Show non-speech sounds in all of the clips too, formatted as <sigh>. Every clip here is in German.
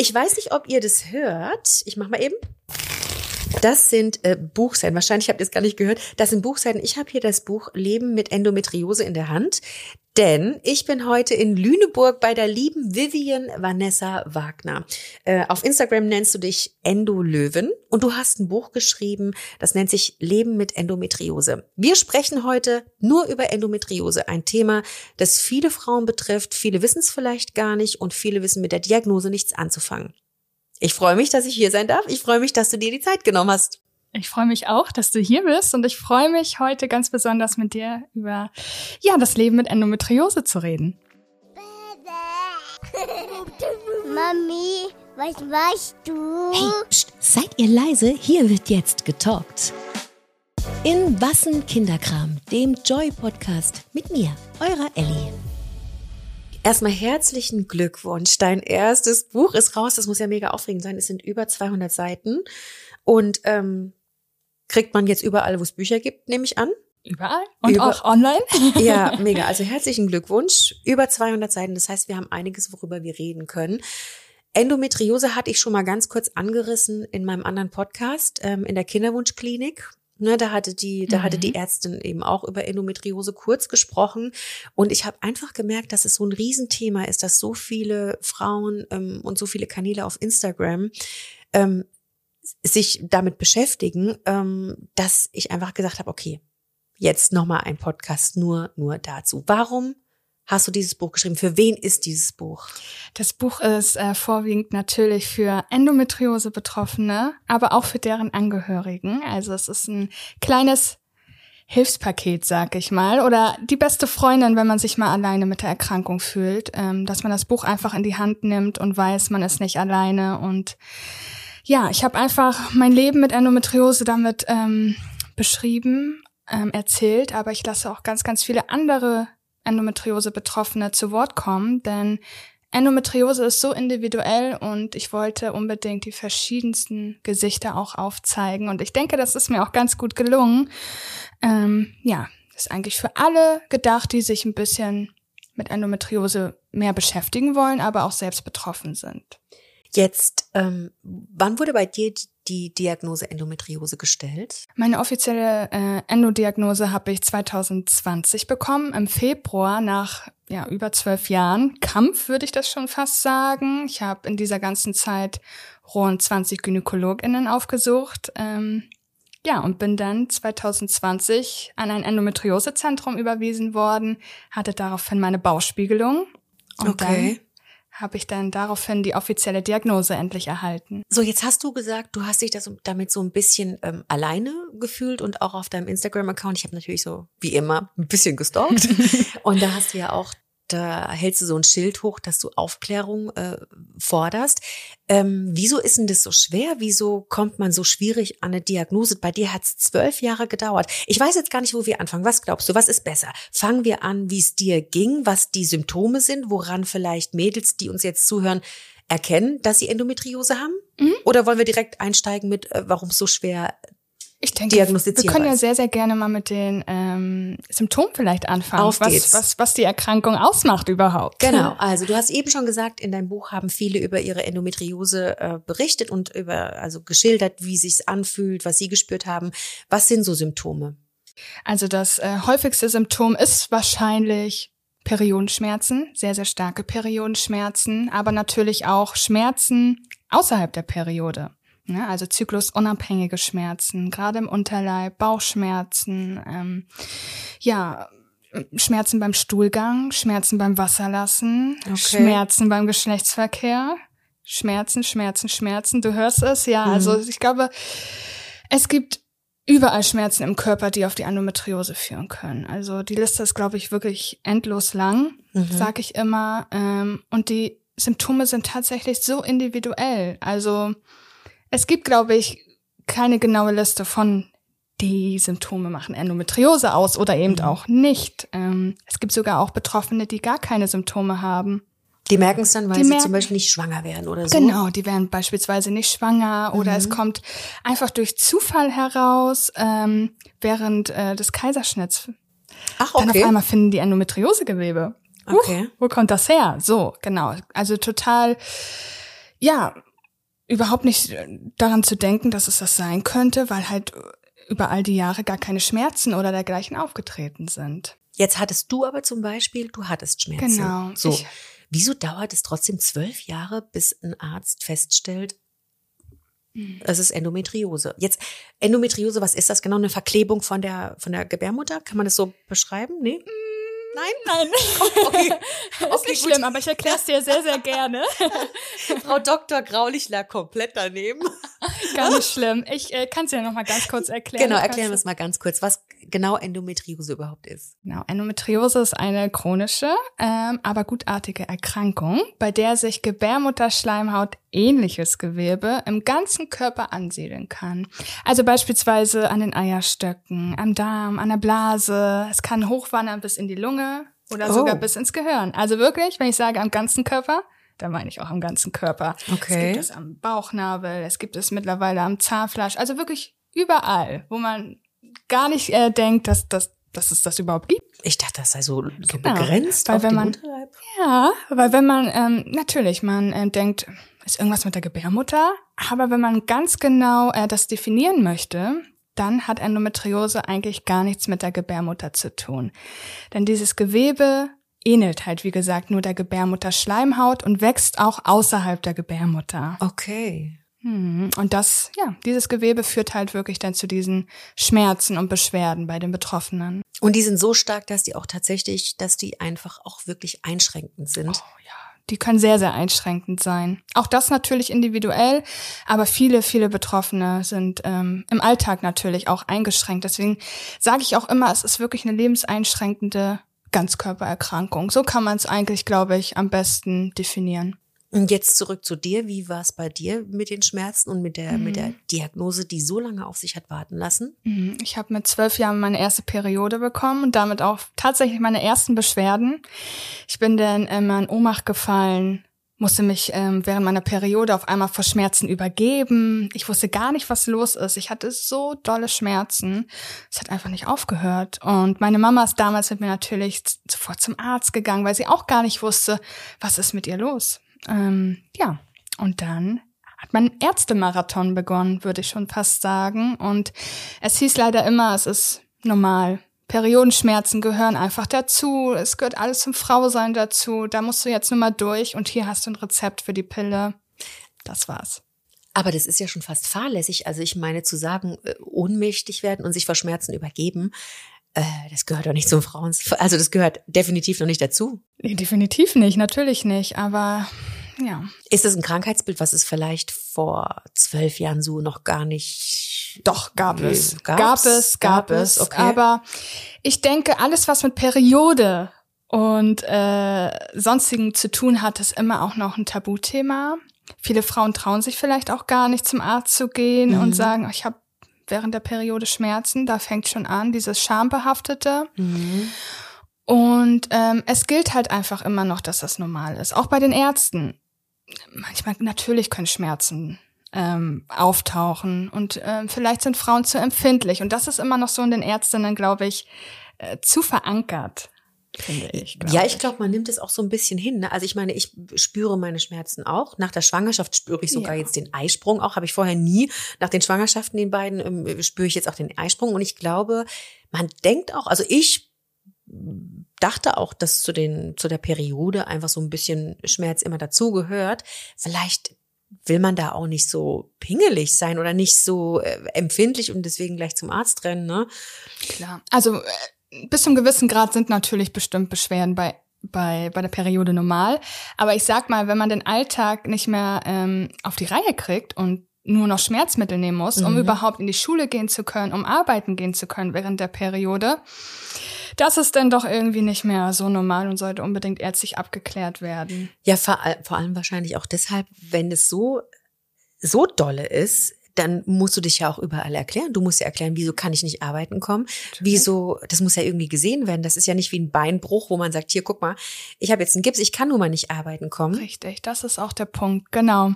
Ich weiß nicht, ob ihr das hört. Ich mach mal eben. Das sind äh, Buchseiten. Wahrscheinlich habt ihr es gar nicht gehört. Das sind Buchseiten. Ich habe hier das Buch Leben mit Endometriose in der Hand. Denn ich bin heute in Lüneburg bei der lieben Vivian Vanessa Wagner. Äh, auf Instagram nennst du dich Endolöwen und du hast ein Buch geschrieben, das nennt sich Leben mit Endometriose. Wir sprechen heute nur über Endometriose, ein Thema, das viele Frauen betrifft. Viele wissen es vielleicht gar nicht und viele wissen mit der Diagnose nichts anzufangen. Ich freue mich, dass ich hier sein darf. Ich freue mich, dass du dir die Zeit genommen hast. Ich freue mich auch, dass du hier bist und ich freue mich heute ganz besonders mit dir über ja, das Leben mit Endometriose zu reden. <laughs> Mami, was machst du? Hey, pst, seid ihr leise? Hier wird jetzt getalkt. In Wassen Kinderkram, dem Joy-Podcast mit mir, eurer Ellie. Erstmal herzlichen Glückwunsch. Dein erstes Buch ist raus. Das muss ja mega aufregend sein. Es sind über 200 Seiten. Und ähm, kriegt man jetzt überall, wo es Bücher gibt, nehme ich an. Überall und Über auch online. <laughs> ja, mega. Also herzlichen Glückwunsch. Über 200 Seiten. Das heißt, wir haben einiges, worüber wir reden können. Endometriose hatte ich schon mal ganz kurz angerissen in meinem anderen Podcast ähm, in der Kinderwunschklinik. Ne, da hatte die, da mhm. hatte die mhm. Ärztin eben auch über Endometriose kurz gesprochen. Und ich habe einfach gemerkt, dass es so ein Riesenthema ist, dass so viele Frauen ähm, und so viele Kanäle auf Instagram ähm, sich damit beschäftigen, ähm, dass ich einfach gesagt habe, okay, jetzt nochmal ein Podcast nur, nur dazu. Warum hast du dieses Buch geschrieben? Für wen ist dieses Buch? Das Buch ist äh, vorwiegend natürlich für Endometriose-Betroffene, aber auch für deren Angehörigen. Also es ist ein kleines Hilfspaket, sag ich mal, oder die beste Freundin, wenn man sich mal alleine mit der Erkrankung fühlt, ähm, dass man das Buch einfach in die Hand nimmt und weiß, man ist nicht alleine und ja, ich habe einfach mein Leben mit Endometriose damit ähm, beschrieben, ähm, erzählt, aber ich lasse auch ganz, ganz viele andere Endometriose-Betroffene zu Wort kommen, denn Endometriose ist so individuell und ich wollte unbedingt die verschiedensten Gesichter auch aufzeigen und ich denke, das ist mir auch ganz gut gelungen. Ähm, ja, ist eigentlich für alle gedacht, die sich ein bisschen mit Endometriose mehr beschäftigen wollen, aber auch selbst betroffen sind. Jetzt, ähm, wann wurde bei dir die Diagnose Endometriose gestellt? Meine offizielle äh, Endodiagnose habe ich 2020 bekommen, im Februar nach ja, über zwölf Jahren. Kampf würde ich das schon fast sagen. Ich habe in dieser ganzen Zeit rund 20 GynäkologInnen aufgesucht. Ähm, ja, und bin dann 2020 an ein Endometriosezentrum überwiesen worden, hatte daraufhin meine Bauspiegelung. Und okay habe ich dann daraufhin die offizielle Diagnose endlich erhalten. So, jetzt hast du gesagt, du hast dich das damit so ein bisschen ähm, alleine gefühlt und auch auf deinem Instagram-Account. Ich habe natürlich so, wie immer, ein bisschen gestalkt. <laughs> und da hast du ja auch da hältst du so ein Schild hoch, dass du Aufklärung äh, forderst. Ähm, wieso ist denn das so schwer? Wieso kommt man so schwierig an eine Diagnose? Bei dir hat es zwölf Jahre gedauert. Ich weiß jetzt gar nicht, wo wir anfangen. Was glaubst du, was ist besser? Fangen wir an, wie es dir ging, was die Symptome sind, woran vielleicht Mädels, die uns jetzt zuhören, erkennen, dass sie Endometriose haben? Mhm. Oder wollen wir direkt einsteigen mit, äh, warum es so schwer ich denke, wir können ja sehr, sehr gerne mal mit den ähm, Symptomen vielleicht anfangen, Auf was, was, was die Erkrankung ausmacht überhaupt. Genau, <laughs> also du hast eben schon gesagt, in deinem Buch haben viele über ihre Endometriose äh, berichtet und über also geschildert, wie sich's anfühlt, was sie gespürt haben. Was sind so Symptome? Also das äh, häufigste Symptom ist wahrscheinlich Periodenschmerzen, sehr, sehr starke Periodenschmerzen, aber natürlich auch Schmerzen außerhalb der Periode. Ne? Also zyklusunabhängige Schmerzen, gerade im Unterleib, Bauchschmerzen, ähm, ja, Schmerzen beim Stuhlgang, Schmerzen beim Wasserlassen, okay. Schmerzen beim Geschlechtsverkehr, Schmerzen, Schmerzen, Schmerzen. Du hörst es, ja. Mhm. Also ich glaube, es gibt überall Schmerzen im Körper, die auf die Endometriose führen können. Also die Liste ist, glaube ich, wirklich endlos lang, mhm. sag ich immer. Ähm, und die Symptome sind tatsächlich so individuell. Also es gibt, glaube ich, keine genaue Liste von die Symptome machen Endometriose aus oder eben mhm. auch nicht. Ähm, es gibt sogar auch Betroffene, die gar keine Symptome haben. Die merken es dann, weil die sie zum Beispiel nicht schwanger werden oder so. Genau, die werden beispielsweise nicht schwanger mhm. oder es mhm. kommt einfach durch Zufall heraus ähm, während äh, des Kaiserschnitts. Ach, okay. Dann auf einmal finden die Endometriosegewebe. Okay. Uh, wo kommt das her? So, genau. Also total ja, überhaupt nicht daran zu denken, dass es das sein könnte, weil halt über all die Jahre gar keine Schmerzen oder dergleichen aufgetreten sind. Jetzt hattest du aber zum Beispiel, du hattest Schmerzen. Genau. So. Ich, Wieso dauert es trotzdem zwölf Jahre, bis ein Arzt feststellt, Hm. es ist Endometriose? Jetzt, Endometriose, was ist das genau? Eine Verklebung von der, von der Gebärmutter? Kann man das so beschreiben? Nee? Nein? nein, <laughs> Okay. ist Okay, nicht gut. schlimm, aber ich erkläre es dir sehr, sehr gerne. <laughs> Frau Dr. Graulich lag komplett daneben. Gar nicht schlimm. Ich äh, kann es dir noch mal ganz kurz erklären. Genau, erklären wir es mal ganz kurz, was genau Endometriose überhaupt ist. Genau, Endometriose ist eine chronische, ähm, aber gutartige Erkrankung, bei der sich Gebärmutterschleimhaut ähnliches Gewebe im ganzen Körper ansiedeln kann. Also beispielsweise an den Eierstöcken, am Darm, an der Blase. Es kann hochwandern bis in die Lunge oder Oh. sogar bis ins Gehirn. Also wirklich, wenn ich sage am ganzen Körper, dann meine ich auch am ganzen Körper. Okay. Es gibt es am Bauchnabel, es gibt es mittlerweile am Zahnfleisch, also wirklich überall, wo man gar nicht äh, denkt, dass, dass, dass es das überhaupt gibt. Ich dachte, das sei so, so Genau, begrenzt weil auf wenn man- Unterleib. Ja, weil wenn man, ähm, natürlich, man äh, denkt, ist irgendwas mit der Gebärmutter, aber wenn man ganz genau äh, das definieren möchte, dann hat Endometriose eigentlich gar nichts mit der Gebärmutter zu tun. Denn dieses Gewebe ähnelt halt, wie gesagt, nur der Gebärmutterschleimhaut und wächst auch außerhalb der Gebärmutter. Okay. Hm, Und das, ja, dieses Gewebe führt halt wirklich dann zu diesen Schmerzen und Beschwerden bei den Betroffenen. Und die sind so stark, dass die auch tatsächlich, dass die einfach auch wirklich einschränkend sind. Oh ja, die können sehr, sehr einschränkend sein. Auch das natürlich individuell, aber viele, viele Betroffene sind ähm, im Alltag natürlich auch eingeschränkt. Deswegen sage ich auch immer, es ist wirklich eine lebenseinschränkende Ganzkörpererkrankung. So kann man es eigentlich, glaube ich, am besten definieren. Und jetzt zurück zu dir. Wie war es bei dir mit den Schmerzen und mit der, mit der Diagnose, die so lange auf sich hat warten lassen? Mhm. Ich habe mit zwölf Jahren meine erste Periode bekommen und damit auch tatsächlich meine ersten Beschwerden. Ich bin dann immer in Ohnmacht gefallen, musste mich ähm, während meiner Periode auf einmal vor Schmerzen übergeben. Ich wusste gar nicht, was los ist. Ich hatte so dolle Schmerzen. Es hat einfach nicht aufgehört. Und meine Mama ist damals mit mir natürlich sofort zum Arzt gegangen, weil sie auch gar nicht wusste, was ist mit ihr los. Ähm, ja, und dann hat mein Ärztemarathon begonnen, würde ich schon fast sagen. Und es hieß leider immer, es ist normal. Periodenschmerzen gehören einfach dazu. Es gehört alles zum Frausein dazu. Da musst du jetzt nur mal durch und hier hast du ein Rezept für die Pille. Das war's. Aber das ist ja schon fast fahrlässig. Also ich meine zu sagen, äh, ohnmächtig werden und sich vor Schmerzen übergeben, äh, das gehört doch nicht zum Frauen. Also das gehört definitiv noch nicht dazu. Nee, definitiv nicht, natürlich nicht. Aber ja, Ist das ein Krankheitsbild, was es vielleicht vor zwölf Jahren so noch gar nicht Doch, gab es. gab's? Gab es, gab, Gab es. es, okay. Aber ich denke, alles, was mit Periode und äh, sonstigen zu tun hat, ist immer auch noch ein Tabuthema. Viele Frauen trauen sich vielleicht auch gar nicht zum Arzt zu gehen Mhm. und sagen, ich habe während der Periode Schmerzen. Da fängt schon an, dieses Schambehaftete. Und ähm, es gilt halt einfach immer noch, dass das normal ist. Auch bei den Ärzten. Manchmal natürlich können Schmerzen ähm, auftauchen und ähm, vielleicht sind Frauen zu empfindlich. Und das ist immer noch so in den Ärztinnen, glaube ich, äh, zu verankert, finde ich. glaub Ja, ich glaube, man nimmt es auch so ein bisschen hin. Ne? Also ich meine, ich spüre meine Schmerzen auch. Nach der Schwangerschaft spüre ich sogar Ja. jetzt den Eisprung auch. Habe ich vorher nie. Nach den Schwangerschaften, den beiden, ähm, spüre ich jetzt auch den Eisprung. Und ich glaube, man denkt auch, also ich dachte auch, dass zu den zu der Periode einfach so ein bisschen Schmerz immer dazugehört. Vielleicht will man da auch nicht so pingelig sein oder nicht so äh, empfindlich und deswegen gleich zum Arzt rennen, ne? Klar. Also äh, bis zum gewissen Grad sind natürlich bestimmt Beschwerden bei bei bei der Periode normal. Aber ich sag mal, wenn man den Alltag nicht mehr ähm, auf die Reihe kriegt und nur noch Schmerzmittel nehmen muss, um Mhm. überhaupt in die Schule gehen zu können, um arbeiten gehen zu können während der Periode, das ist dann doch irgendwie nicht mehr so normal und sollte unbedingt ärztlich abgeklärt werden. Ja, vor, vor allem wahrscheinlich auch deshalb, wenn es so, so dolle ist, dann musst du dich ja auch überall erklären. Du musst ja erklären, wieso kann ich nicht arbeiten kommen? Wieso, das muss ja irgendwie gesehen werden. Das ist ja nicht wie ein Beinbruch, wo man sagt, hier, guck mal, ich habe jetzt einen Gips, ich kann nun mal nicht arbeiten kommen. Richtig, das ist auch der Punkt, genau.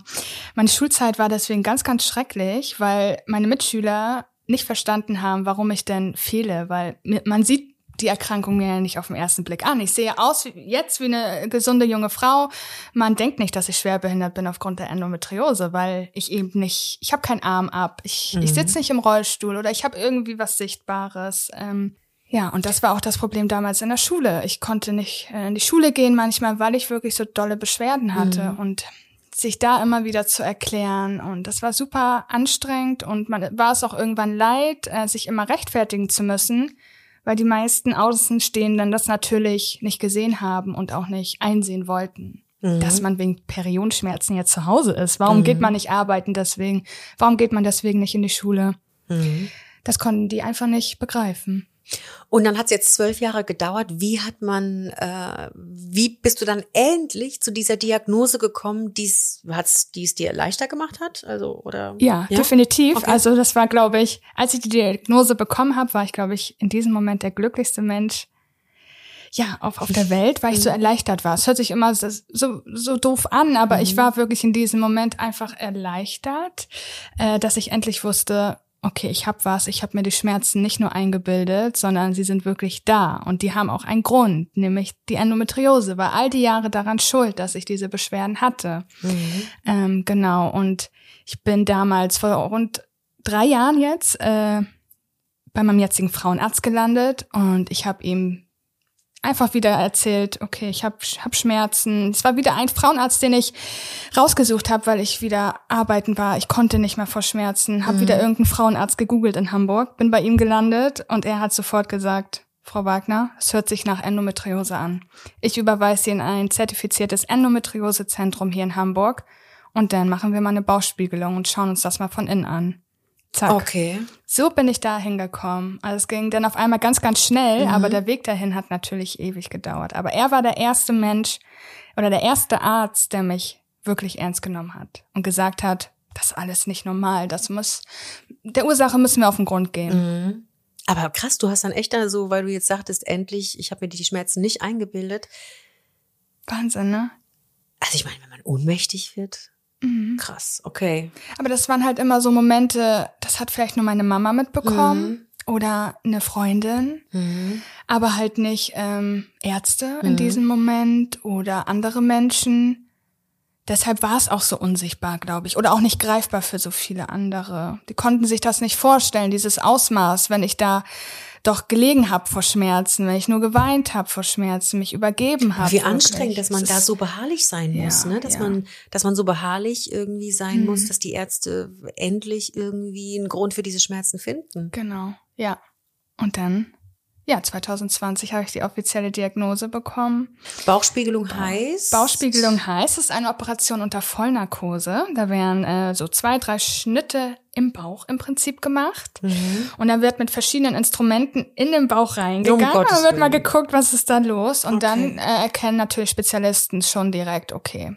Meine Schulzeit war deswegen ganz, ganz schrecklich, weil meine Mitschüler nicht verstanden haben, warum ich denn fehle, weil man sieht die Erkrankung mir ja nicht auf den ersten Blick an. Ich sehe aus wie, jetzt wie eine gesunde junge Frau. Man denkt nicht, dass ich schwer behindert bin aufgrund der Endometriose, weil ich eben nicht, ich habe keinen Arm ab, ich, mhm. ich sitze nicht im Rollstuhl oder ich habe irgendwie was Sichtbares. Ähm, ja, und das war auch das Problem damals in der Schule. Ich konnte nicht äh, in die Schule gehen manchmal, weil ich wirklich so dolle Beschwerden hatte mhm. und sich da immer wieder zu erklären und das war super anstrengend und man war es auch irgendwann leid, äh, sich immer rechtfertigen zu müssen weil die meisten Außenstehenden das natürlich nicht gesehen haben und auch nicht einsehen wollten. Mhm. Dass man wegen Periodenschmerzen jetzt zu Hause ist. Warum mhm. geht man nicht arbeiten deswegen? Warum geht man deswegen nicht in die Schule? Mhm. Das konnten die einfach nicht begreifen. Und dann hat es jetzt zwölf Jahre gedauert. Wie hat man, äh, wie bist du dann endlich zu dieser Diagnose gekommen, die es dir leichter gemacht hat? Also oder? Ja, ja? definitiv. Okay. Also das war, glaube ich, als ich die Diagnose bekommen habe, war ich, glaube ich, in diesem Moment der glücklichste Mensch. Ja, auf, auf der Welt, weil ich so mhm. erleichtert war. Es hört sich immer so, so, so doof an, aber mhm. ich war wirklich in diesem Moment einfach erleichtert, äh, dass ich endlich wusste, okay, ich habe was, ich habe mir die Schmerzen nicht nur eingebildet, sondern sie sind wirklich da und die haben auch einen Grund, nämlich die Endometriose war all die Jahre daran schuld, dass ich diese Beschwerden hatte. Mhm. Ähm, genau, und ich bin damals vor rund drei Jahren jetzt äh, bei meinem jetzigen Frauenarzt gelandet und ich habe ihm einfach wieder erzählt, okay, ich habe hab Schmerzen. Es war wieder ein Frauenarzt, den ich rausgesucht habe, weil ich wieder arbeiten war. Ich konnte nicht mehr vor Schmerzen. Habe mhm. wieder irgendeinen Frauenarzt gegoogelt in Hamburg, bin bei ihm gelandet und er hat sofort gesagt, Frau Wagner, es hört sich nach Endometriose an. Ich überweise Sie in ein zertifiziertes Endometriosezentrum hier in Hamburg und dann machen wir mal eine Bauchspiegelung und schauen uns das mal von innen an. Zack. Okay. So bin ich da hingekommen. Also es ging dann auf einmal ganz, ganz schnell, mhm. aber der Weg dahin hat natürlich ewig gedauert. Aber er war der erste Mensch oder der erste Arzt, der mich wirklich ernst genommen hat und gesagt hat, das ist alles nicht normal. Das muss, der Ursache müssen wir auf den Grund gehen. Mhm. Aber krass, du hast dann echt da so, weil du jetzt sagtest, endlich, ich habe mir die Schmerzen nicht eingebildet. Wahnsinn, ne? Also ich meine, wenn man ohnmächtig wird, Mhm. Krass, okay. Aber das waren halt immer so Momente, das hat vielleicht nur meine Mama mitbekommen mhm. oder eine Freundin, mhm. aber halt nicht ähm, Ärzte in mhm. diesem Moment oder andere Menschen. Deshalb war es auch so unsichtbar, glaube ich, oder auch nicht greifbar für so viele andere. Die konnten sich das nicht vorstellen, dieses Ausmaß, wenn ich da doch gelegen habe vor Schmerzen, wenn ich nur geweint habe vor Schmerzen, mich übergeben habe. Wie anstrengend, dass man das da so beharrlich sein muss, ja, ne? Dass ja. man, dass man so beharrlich irgendwie sein mhm. muss, dass die Ärzte endlich irgendwie einen Grund für diese Schmerzen finden. Genau, ja. Und dann ja, 2020 habe ich die offizielle Diagnose bekommen. Bauchspiegelung heißt? Bauchspiegelung heißt, es ist eine Operation unter Vollnarkose. Da werden äh, so zwei, drei Schnitte im Bauch im Prinzip gemacht. Mhm. Und dann wird mit verschiedenen Instrumenten in den Bauch reingegangen. Um dann wird mal geguckt, was ist da los. Und okay. dann äh, erkennen natürlich Spezialisten schon direkt, okay,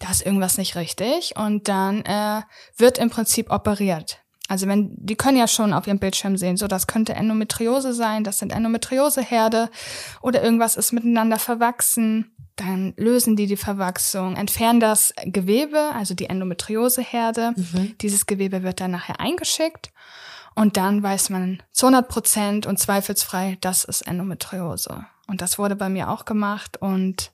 da ist irgendwas nicht richtig. Und dann äh, wird im Prinzip operiert. Also wenn, die können ja schon auf ihrem Bildschirm sehen, so das könnte Endometriose sein, das sind Endometrioseherde oder irgendwas ist miteinander verwachsen. Dann lösen die die Verwachsung, entfernen das Gewebe, also die Endometrioseherde. Mhm. Dieses Gewebe wird dann nachher eingeschickt und dann weiß man zu 100 Prozent und zweifelsfrei, das ist Endometriose. Und das wurde bei mir auch gemacht und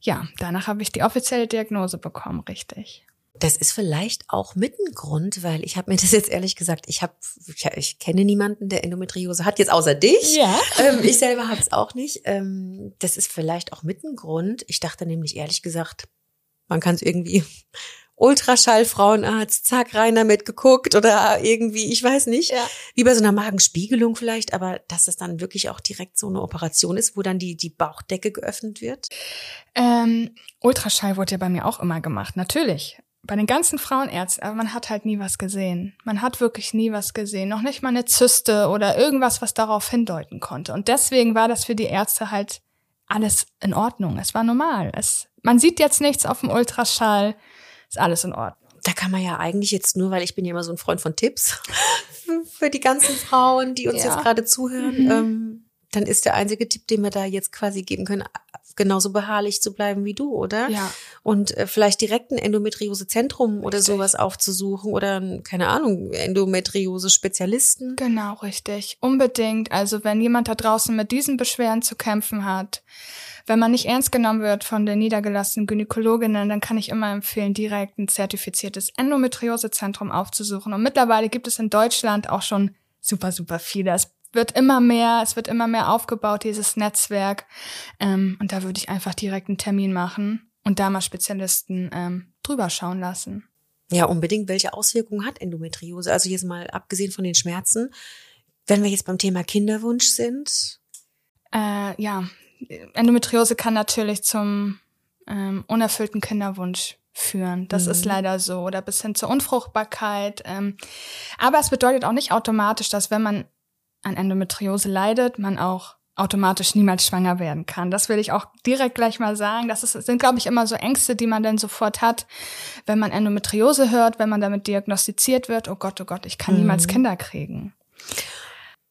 ja, danach habe ich die offizielle Diagnose bekommen, richtig. Das ist vielleicht auch mit ein Grund, weil ich habe mir <laughs> das jetzt ehrlich gesagt, ich habe, ich, ich, kenne niemanden, der Endometriose hat, jetzt außer dich. Ja. <laughs> Ähm, ich selber habe es auch nicht. Ähm, das ist vielleicht auch mit ein Grund. Ich dachte nämlich ehrlich gesagt, man kann es irgendwie <laughs> Ultraschall, Frauenarzt, zack, rein damit geguckt oder irgendwie, ich weiß nicht, ja. wie bei so einer Magenspiegelung vielleicht, aber dass das dann wirklich auch direkt so eine Operation ist, wo dann die, die Bauchdecke geöffnet wird? Ähm, Ultraschall wurde ja bei mir auch immer gemacht, natürlich bei den ganzen Frauenärzten, aber man hat halt nie was gesehen. Man hat wirklich nie was gesehen. Noch nicht mal eine Zyste oder irgendwas, was darauf hindeuten konnte. Und deswegen war das für die Ärzte halt alles in Ordnung. Es war normal. Es, man sieht jetzt nichts auf dem Ultraschall. Ist alles in Ordnung. Da kann man ja eigentlich jetzt nur, weil ich bin ja immer so ein Freund von Tipps <laughs> für die ganzen Frauen, die uns ja. jetzt gerade zuhören. Mhm. Ähm, dann ist der einzige Tipp, den wir da jetzt quasi geben können, genauso beharrlich zu bleiben wie du, oder? Ja. Und äh, vielleicht direkt ein Endometriosezentrum oder sowas aufzusuchen oder, ein, keine Ahnung, Endometriose-Spezialisten. Genau, richtig. Unbedingt. Also wenn jemand da draußen mit diesen Beschwerden zu kämpfen hat, wenn man nicht ernst genommen wird von den niedergelassenen Gynäkologinnen, dann kann ich immer empfehlen, direkt ein zertifiziertes Endometriosezentrum aufzusuchen. Und mittlerweile gibt es in Deutschland auch schon super, super viele. Es wird immer mehr, es wird immer mehr aufgebaut, dieses Netzwerk. Ähm, und da würde ich einfach direkt einen Termin machen und da mal Spezialisten ähm, drüber schauen lassen. Ja, unbedingt. Welche Auswirkungen hat Endometriose? Also jetzt mal abgesehen von den Schmerzen, wenn wir jetzt beim Thema Kinderwunsch sind. Äh, ja, Endometriose kann natürlich zum ähm, unerfüllten Kinderwunsch führen. Das Mhm. ist leider so. Oder bis hin zur Unfruchtbarkeit. Ähm, aber es bedeutet auch nicht automatisch, dass wenn man an Endometriose leidet, man auch automatisch niemals schwanger werden kann. Das will ich auch direkt gleich mal sagen. Das ist, sind, glaube ich, immer so Ängste, die man dann sofort hat, wenn man Endometriose hört, wenn man damit diagnostiziert wird. Oh Gott, oh Gott, ich kann niemals Kinder kriegen.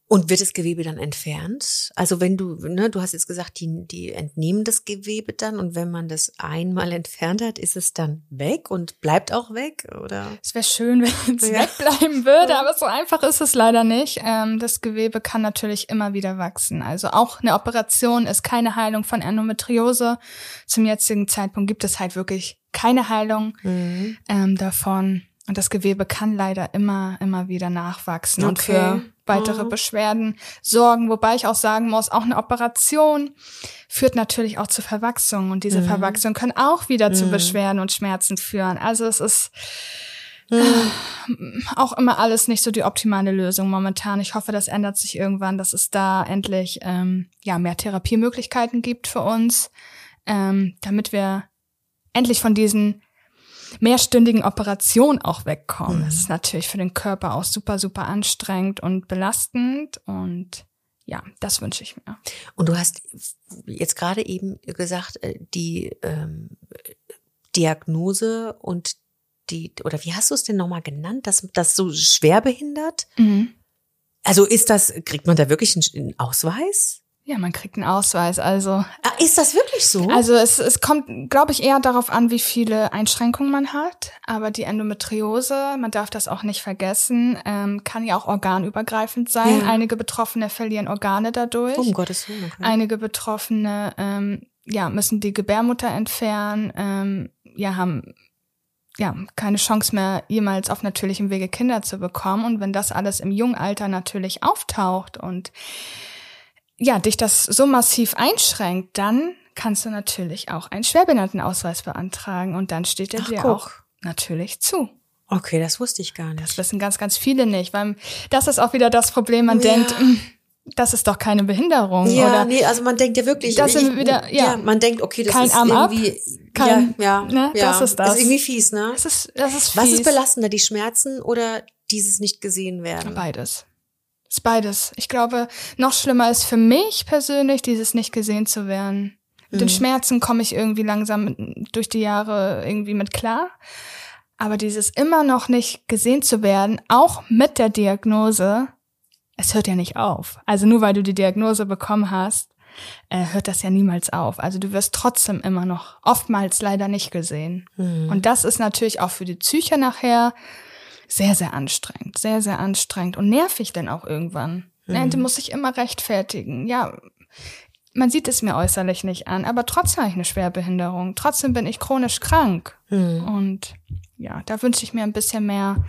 Und wird das Gewebe dann entfernt? Also wenn du, ne, du hast jetzt gesagt, die, die entnehmen das Gewebe dann und wenn man das einmal entfernt hat, ist es dann weg und bleibt auch weg, oder? Es wäre schön, <laughs> wenn es Ja. wegbleiben würde, aber so einfach ist es leider nicht. Ähm, das Gewebe kann natürlich immer wieder wachsen. Also auch eine Operation ist keine Heilung von Endometriose. Zum jetzigen Zeitpunkt gibt es halt wirklich keine Heilung Mhm. ähm, davon. Und das Gewebe kann leider immer, immer wieder nachwachsen und Okay. für weitere Mhm. Beschwerden sorgen. Wobei ich auch sagen muss, auch eine Operation führt natürlich auch zu Verwachsung. Und diese Mhm. Verwachsung können auch wieder zu Mhm. Beschwerden und Schmerzen führen. Also es ist Mhm. auch immer alles nicht so die optimale Lösung momentan. Ich hoffe, das ändert sich irgendwann, dass es da endlich ähm, ja mehr Therapiemöglichkeiten gibt für uns, ähm, damit wir endlich von diesen mehrstündigen Operationen auch wegkommen. Mhm. Das ist natürlich für den Körper auch super, super anstrengend und belastend und ja, das wünsche ich mir. Und du hast jetzt gerade eben gesagt, äh, die ähm, Diagnose und die, oder wie hast du es denn nochmal genannt, dass das so schwer behindert? Also ist das, kriegt man da wirklich einen, einen Ausweis? Ja, man kriegt einen Ausweis. Also Ah, ist das wirklich so? Also es, es kommt, glaube ich, eher darauf an, wie viele Einschränkungen man hat. Aber die Endometriose, man darf das auch nicht vergessen, ähm, kann ja auch organübergreifend sein. Ja. Einige Betroffene verlieren Organe dadurch. um Gottes Willen. Okay. Einige Betroffene ähm, ja, müssen die Gebärmutter entfernen, ähm, ja, haben ja, keine Chance mehr, jemals auf natürlichem Wege Kinder zu bekommen. Und wenn das alles im jungen Alter natürlich auftaucht und ja, dich das so massiv einschränkt, dann kannst du natürlich auch einen Schwerbehindertenausweis beantragen und dann steht er Ach, dir guck. auch natürlich zu. okay, das wusste ich gar Das nicht. wissen ganz, ganz viele nicht, weil das ist auch wieder das Problem, man Ja. denkt, "Mm, das ist doch keine Behinderung Ja, oder nee, also man denkt ja wirklich, Das sind wir wieder- ja. man denkt, okay, das Kein ist Arm ab, irgendwie, kein- ja, ja, ne, ja, das ist das. ist irgendwie fies, ne? das ist, das ist Was fies. ist belastender, die Schmerzen oder dieses nicht gesehen werden? Beides. Ist beides. Ich glaube, noch schlimmer ist für mich persönlich, dieses nicht gesehen zu werden. Mit den Mhm. Schmerzen komme ich irgendwie langsam durch die Jahre irgendwie mit klar. Aber dieses immer noch nicht gesehen zu werden, auch mit der Diagnose, es hört ja nicht auf. Also nur weil du die Diagnose bekommen hast, äh, hört das ja niemals auf. Also du wirst trotzdem immer noch oftmals leider nicht gesehen. Mhm. Und das ist natürlich auch für die Psyche nachher sehr, sehr anstrengend. Sehr, sehr anstrengend und nervig dann auch irgendwann. Mhm. Du musst dich immer rechtfertigen. Ja, man sieht es mir äußerlich nicht an, aber trotzdem habe ich eine Schwerbehinderung. Trotzdem bin ich chronisch krank. Mhm. Und ja, da wünsche ich mir ein bisschen mehr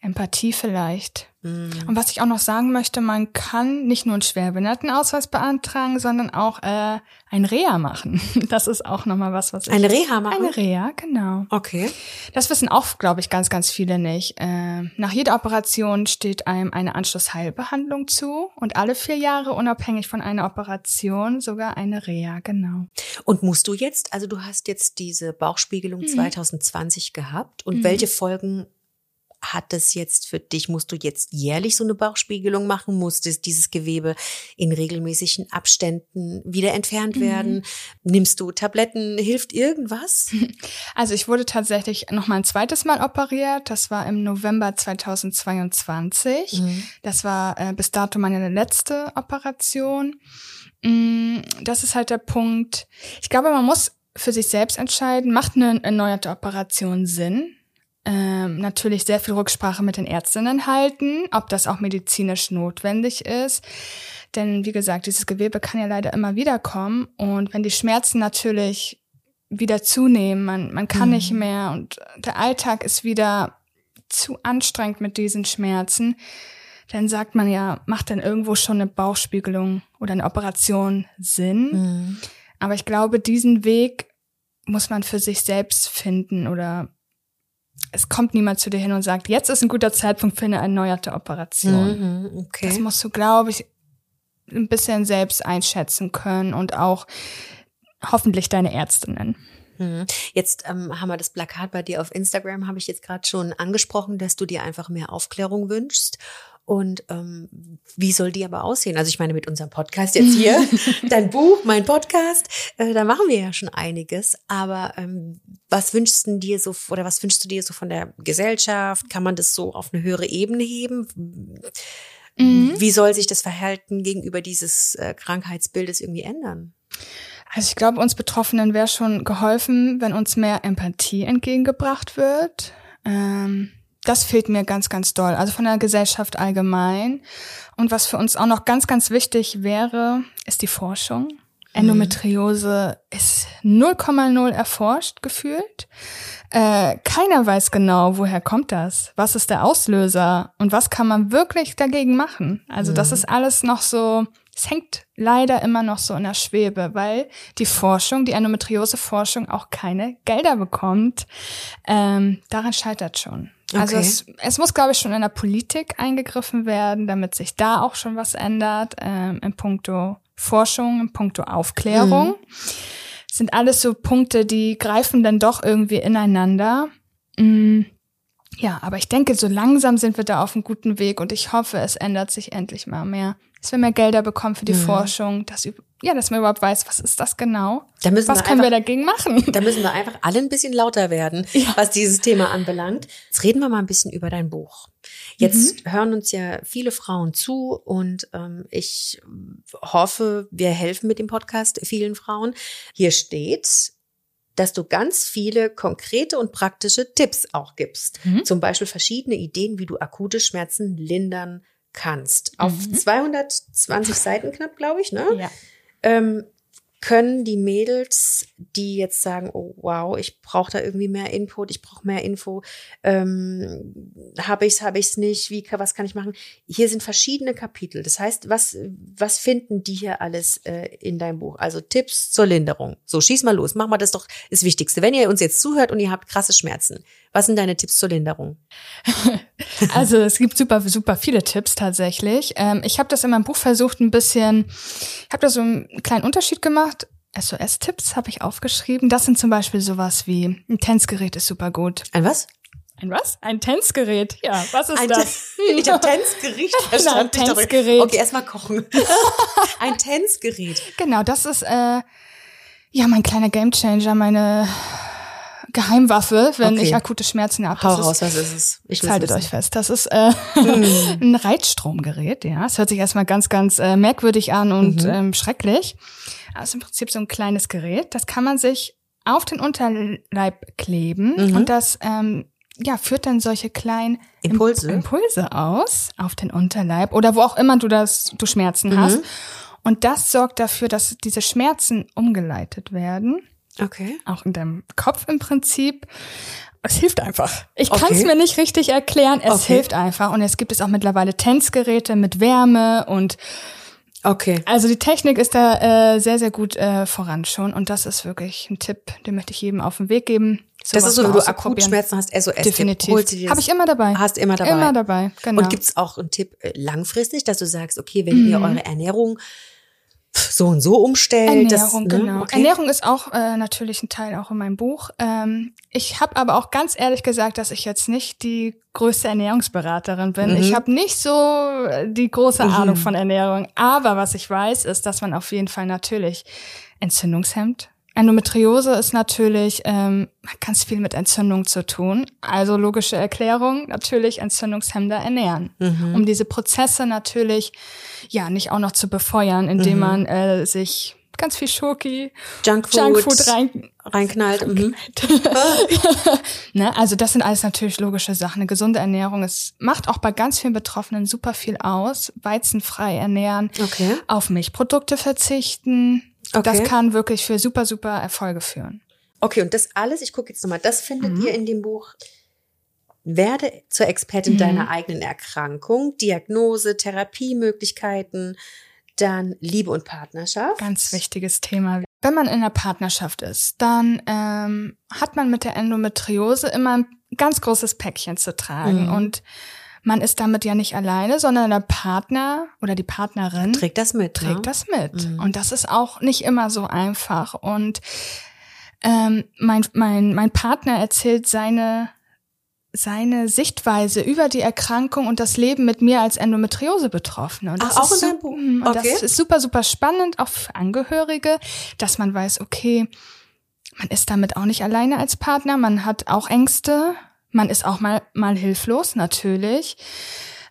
Empathie vielleicht. Mhm. Und was ich auch noch sagen möchte, man kann nicht nur einen Schwerbehindertenausweis beantragen, sondern auch äh, ein Reha machen. <laughs> Das ist auch nochmal was, was ich... Eine Reha machen? Eine Reha, genau. Okay. Das wissen auch, glaube ich, ganz, ganz viele nicht. Äh, nach jeder Operation steht einem eine Anschlussheilbehandlung zu und alle vier Jahre unabhängig von einer Operation sogar eine Reha, genau. Und musst du jetzt, also du hast jetzt diese Bauchspiegelung 2020 gehabt und welche Folgen hat das jetzt für dich? Musst du jetzt jährlich so eine Bauchspiegelung machen? Muss das, dieses Gewebe in regelmäßigen Abständen wieder entfernt werden? Nimmst du Tabletten? Hilft irgendwas? <laughs> Also ich wurde tatsächlich noch mal ein zweites Mal operiert. Das war im November 2022. Mhm. Das war äh, bis dato meine letzte Operation. Mm, Das ist halt der Punkt. Ich glaube, man muss für sich selbst entscheiden, macht eine erneuerte Operation Sinn? Ähm, natürlich sehr viel Rücksprache mit den Ärztinnen halten, ob das auch medizinisch notwendig ist. Denn wie gesagt, dieses Gewebe kann ja leider immer wieder kommen. Und wenn die Schmerzen natürlich wieder zunehmen, man, man kann Mhm. nicht mehr und der Alltag ist wieder zu anstrengend mit diesen Schmerzen, dann sagt man ja, macht dann irgendwo schon eine Bauchspiegelung oder eine Operation Sinn. Mhm. Aber ich glaube, diesen Weg muss man für sich selbst finden oder es kommt niemand zu dir hin und sagt, jetzt ist ein guter Zeitpunkt für eine erneuerte Operation. Mhm, okay. Das musst du, glaube ich, ein bisschen selbst einschätzen können und auch hoffentlich deine Ärztinnen. Mhm. Jetzt ähm, haben wir das Plakat bei dir auf Instagram, habe ich jetzt gerade schon angesprochen, dass du dir einfach mehr Aufklärung wünschst. Und ähm, wie soll die aber aussehen? Also ich meine, mit unserem Podcast jetzt hier, <laughs> dein Buch, mein Podcast, äh, da machen wir ja schon einiges. Aber ähm, was wünschst du dir so oder was wünschst du dir so von der Gesellschaft? Kann man das so auf eine höhere Ebene heben? Wie soll sich das Verhalten gegenüber dieses äh, Krankheitsbildes irgendwie ändern? Also ich glaube, uns Betroffenen wäre schon geholfen, wenn uns mehr Empathie entgegengebracht wird. Ähm, das fehlt mir ganz, ganz doll. Also von der Gesellschaft allgemein. Und was für uns auch noch ganz, ganz wichtig wäre, ist die Forschung. Endometriose ist 0,0 erforscht gefühlt. Äh, keiner weiß genau, woher kommt das? Was ist der Auslöser? Und was kann man wirklich dagegen machen? Also das ist alles noch so, es hängt leider immer noch so in der Schwebe, weil die Forschung, die Endometriose-Forschung auch keine Gelder bekommt. Ähm, daran scheitert schon. Also Okay. es, es muss, glaube ich, schon in der Politik eingegriffen werden, damit sich da auch schon was ändert, ähm, in puncto Forschung, in puncto Aufklärung. Sind alles so Punkte, die greifen dann doch irgendwie ineinander. Mm, Ja, aber ich denke, so langsam sind wir da auf einem guten Weg und ich hoffe, es ändert sich endlich mal mehr. Dass wir mehr Gelder bekommen für die Forschung, dass, ja, dass man überhaupt weiß, was ist das genau? Da müssen was wir können wir einfach- dagegen machen? <laughs> Da müssen wir einfach alle ein bisschen lauter werden, was dieses Thema anbelangt. Jetzt reden wir mal ein bisschen über dein Buch. Jetzt hören uns ja viele Frauen zu und ähm, ich hoffe, wir helfen mit dem Podcast vielen Frauen. Hier steht, dass du ganz viele konkrete und praktische Tipps auch gibst. Zum Beispiel verschiedene Ideen, wie du akute Schmerzen lindern kannst. Auf 220 Seiten knapp, glaube ich, ne? Ja. Ähm, können die Mädels, die jetzt sagen, oh wow, ich brauche da irgendwie mehr Input, ich brauche mehr Info, ähm, habe ich's, habe ich's nicht, wie, was kann ich machen? Hier sind verschiedene Kapitel. Das heißt, was, was finden die hier alles äh, in deinem Buch? Also Tipps zur Linderung. So, schieß mal los, mach mal das doch das Wichtigste. Wenn ihr uns jetzt zuhört und ihr habt krasse Schmerzen, was sind deine Tipps zur Linderung? <laughs> Also es gibt super, super viele Tipps tatsächlich. Ähm, ich habe das in meinem Buch versucht ein bisschen, ich habe da so einen kleinen Unterschied gemacht. SOS-Tipps habe ich aufgeschrieben. Das sind zum Beispiel sowas wie ein Tänzgerät ist super gut. Ein was? Ein was? Ein Tänzgerät. Ja, was ist Ein das? Ten- <laughs> ich habe Tänzgericht <laughs> verstanden. Nein, Tänzgerät. Okay, erstmal kochen. Ein Tänzgerät. Genau, das ist äh, ja mein kleiner Gamechanger, meine Geheimwaffe, wenn Okay. ich akute Schmerzen habe. Hau raus, was ist es? Ich haltet euch fest. Das ist äh, <laughs> ein Reitstromgerät, ja. Es hört sich erstmal ganz, ganz äh, merkwürdig an und ähm, schrecklich. Aber es ist im Prinzip so ein kleines Gerät. Das kann man sich auf den Unterleib kleben und das ähm, ja, führt dann solche kleinen Im- Impulse? Impulse aus auf den Unterleib oder wo auch immer du das, du Schmerzen hast. Und das sorgt dafür, dass diese Schmerzen umgeleitet werden Okay. auch in deinem Kopf im Prinzip. Es hilft einfach. Ich Okay. kann es mir nicht richtig erklären. Es Okay. hilft einfach. Und es gibt es auch mittlerweile Tänzgeräte mit Wärme und Okay. also die Technik ist da äh, sehr, sehr gut äh, voran schon. Und das ist wirklich ein Tipp, den möchte ich jedem auf den Weg geben. Das ist so, wenn du akut Schmerzen hast, SOS. Definitiv. Habe ich immer dabei. Hast immer dabei. Immer dabei, genau. Und gibt's auch einen Tipp äh, langfristig, dass du sagst, okay, wenn ihr eure Ernährung so und so umstellt, Ernährung, das, ne? genau. Okay. Ernährung ist auch äh, natürlich ein Teil auch in meinem Buch. Ähm, ich habe aber auch ganz ehrlich gesagt, dass ich jetzt nicht die größte Ernährungsberaterin bin. Mhm. Ich habe nicht so äh, die große Ahnung von Ernährung. Aber was ich weiß, ist, dass man auf jeden Fall natürlich entzündungshemd Endometriose ist natürlich ähm, ganz viel mit Entzündung zu tun. Also logische Erklärung, natürlich entzündungshemmender ernähren, Mhm. um diese Prozesse natürlich ja nicht auch noch zu befeuern, indem Mhm. man äh, sich ganz viel Schoki, Junkfood, Junkfood rein, reinknallt. Mhm. <laughs> ne? Also das sind alles natürlich logische Sachen. Eine gesunde Ernährung, es macht auch bei ganz vielen Betroffenen super viel aus. Weizenfrei ernähren, Okay. auf Milchprodukte verzichten. Okay. Das kann wirklich für super, super Erfolge führen. Okay, und das alles, ich gucke jetzt nochmal, das findet Mhm. ihr in dem Buch Werde zur Expertin Mhm. deiner eigenen Erkrankung, Diagnose, Therapiemöglichkeiten, dann Liebe und Partnerschaft. Ganz wichtiges Thema. Wenn man in einer Partnerschaft ist, dann ähm, hat man mit der Endometriose immer ein ganz großes Päckchen zu tragen. Mhm. Und man ist damit ja nicht alleine, sondern der Partner oder die Partnerin Trägt das mit. trägt ne? das mit. Mhm. Und das ist auch nicht immer so einfach. Und ähm, mein, mein, mein Partner erzählt seine, seine Sichtweise über die Erkrankung und das Leben mit mir als Endometriose-Betroffene. Und das Ach, auch ist in Buch? Mhm, Und Okay. das ist super, super spannend, auch für Angehörige, dass man weiß, okay, man ist damit auch nicht alleine als Partner, man hat auch Ängste, man ist auch mal, mal hilflos, natürlich.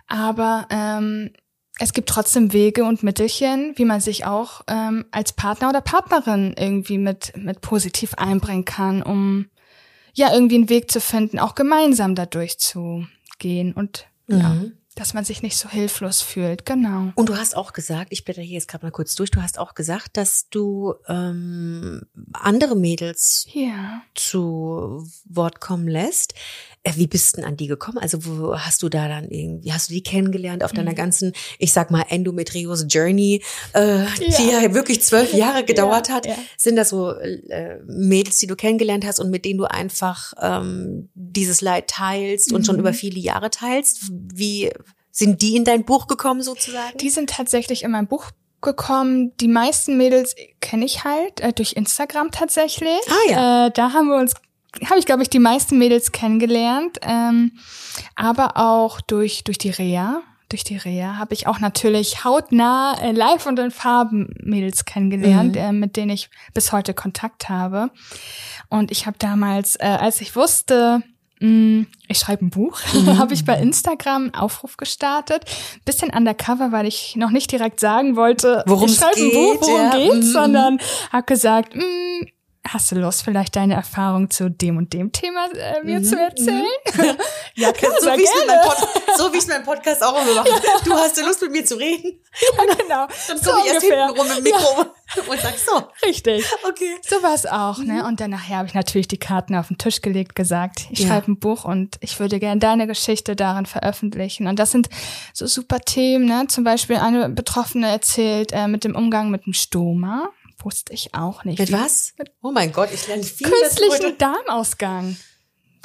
Aber ähm, es gibt trotzdem Wege und Mittelchen, wie man sich auch ähm, als Partner oder Partnerin irgendwie mit, mit positiv einbringen kann, um ja irgendwie einen Weg zu finden, auch gemeinsam dadurch zu gehen und ja, Mhm. Dass man sich nicht so hilflos fühlt. Genau. Und du hast auch gesagt, ich blätter hier jetzt gerade mal kurz durch, du hast auch gesagt, dass du ähm, andere Mädels Ja. zu Wort kommen lässt. Äh, Wie bist denn an die gekommen? Also wo hast du da dann irgendwie, hast du die kennengelernt auf Mhm. deiner ganzen, ich sag mal, Endometriose-Journey, äh, die Ja. ja wirklich zwölf Jahre <laughs> gedauert Ja, hat? ja. Sind das so äh, Mädels, die du kennengelernt hast und mit denen du einfach ähm, dieses Leid teilst und schon Mhm. über viele Jahre teilst? Wie sind die in dein Buch gekommen sozusagen? Die sind tatsächlich in mein Buch gekommen. Die meisten Mädels kenne ich halt äh, durch Instagram tatsächlich. Ah, ja. Äh, da haben wir uns, habe ich glaube ich die meisten Mädels kennengelernt. Ähm, aber auch durch durch die Reha. Durch die Reha habe ich auch natürlich hautnah äh, live und in Farben Mädels kennengelernt, Mhm. äh, mit denen ich bis heute Kontakt habe. Und ich habe damals, äh, als ich wusste, mh, ich schreibe ein Buch, Mhm. <laughs> habe ich bei Instagram einen Aufruf gestartet. Bisschen undercover, weil ich noch nicht direkt sagen wollte, Worum ich schreibe ein Buch, worum ja. geht's, Mhm. sondern habe gesagt, mh, hast du Lust, vielleicht deine Erfahrung zu dem und dem Thema äh, mir Mhm, zu erzählen? <laughs> ja, <laughs> so sehr wie ich mit gerne. Pod so wie ich meinen Podcast auch immer mache. <laughs> Du hast ja Lust mit mir zu reden. Ja, genau. Dann so komme ich erst ungefähr. hinten rum im Mikro und sag so. Richtig. Okay. So war es auch, ne? Und dann nachher habe ich natürlich die Karten auf den Tisch gelegt, gesagt, ich Ja. schreibe ein Buch und ich würde gerne deine Geschichte darin veröffentlichen. Und das sind so super Themen, ne? Zum Beispiel eine Betroffene erzählt äh, mit dem Umgang mit dem Stoma. Wusste ich auch nicht. Mit was? Oh mein Gott, ich lerne viel. Künstlichen Darmausgang.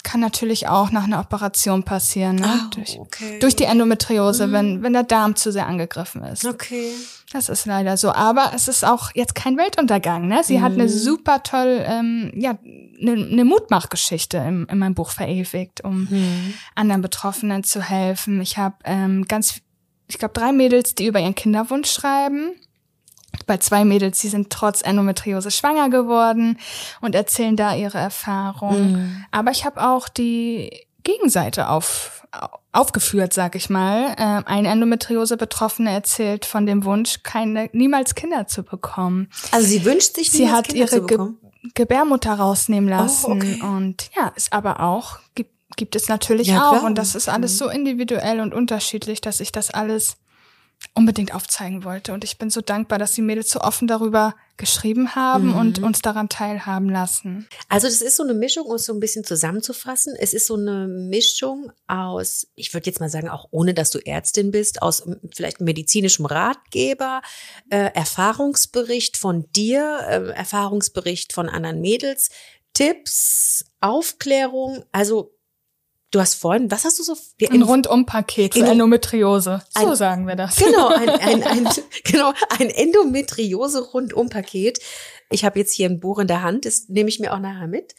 Kann natürlich auch nach einer Operation passieren, ne? Ah, durch, okay. Mhm. durch die Endometriose, wenn, wenn der Darm zu sehr angegriffen ist. Okay. Das ist leider so. Aber es ist auch jetzt kein Weltuntergang. Ne? Sie hat eine super toll, ähm, ja, eine, eine Mutmachgeschichte in, in meinem Buch verewigt, um anderen Betroffenen zu helfen. Ich habe ähm, ganz, ich glaube, drei Mädels, die über ihren Kinderwunsch schreiben. Bei zwei Mädels, die sind trotz Endometriose schwanger geworden und erzählen da ihre Erfahrungen. Aber ich habe auch die Gegenseite auf, aufgeführt, sag ich mal. Ähm, eine Endometriose-Betroffene erzählt von dem Wunsch, keine, niemals Kinder zu bekommen. Also sie wünscht sich, Sie niemals hat Kinder ihre zu Ge bekommen. Gebärmutter rausnehmen lassen. Oh, okay. Und ja, ist aber auch, gibt, gibt es natürlich Ja, auch. Mhm. Und das ist alles so individuell und unterschiedlich, dass ich das alles unbedingt aufzeigen wollte. Und ich bin so dankbar, dass die Mädels so offen darüber geschrieben haben Mhm. und uns daran teilhaben lassen. Also das ist so eine Mischung, um es so ein bisschen zusammenzufassen. Es ist so eine Mischung aus, ich würde jetzt mal sagen, auch ohne dass du Ärztin bist, aus ähm, vielleicht medizinischem Ratgeber, äh, Erfahrungsbericht von dir, äh, Erfahrungsbericht von anderen Mädels, Tipps, Aufklärung. Also du hast vorhin, was hast du so? Wir- Ein Rundum-Paket für Endometriose. So Ein- sagen wir das. Genau, ein, <laughs> ein, ein, genau, ein Endometriose-Rundum-Paket. Ich habe jetzt hier ein Buch in der Hand, das nehme ich mir auch nachher mit,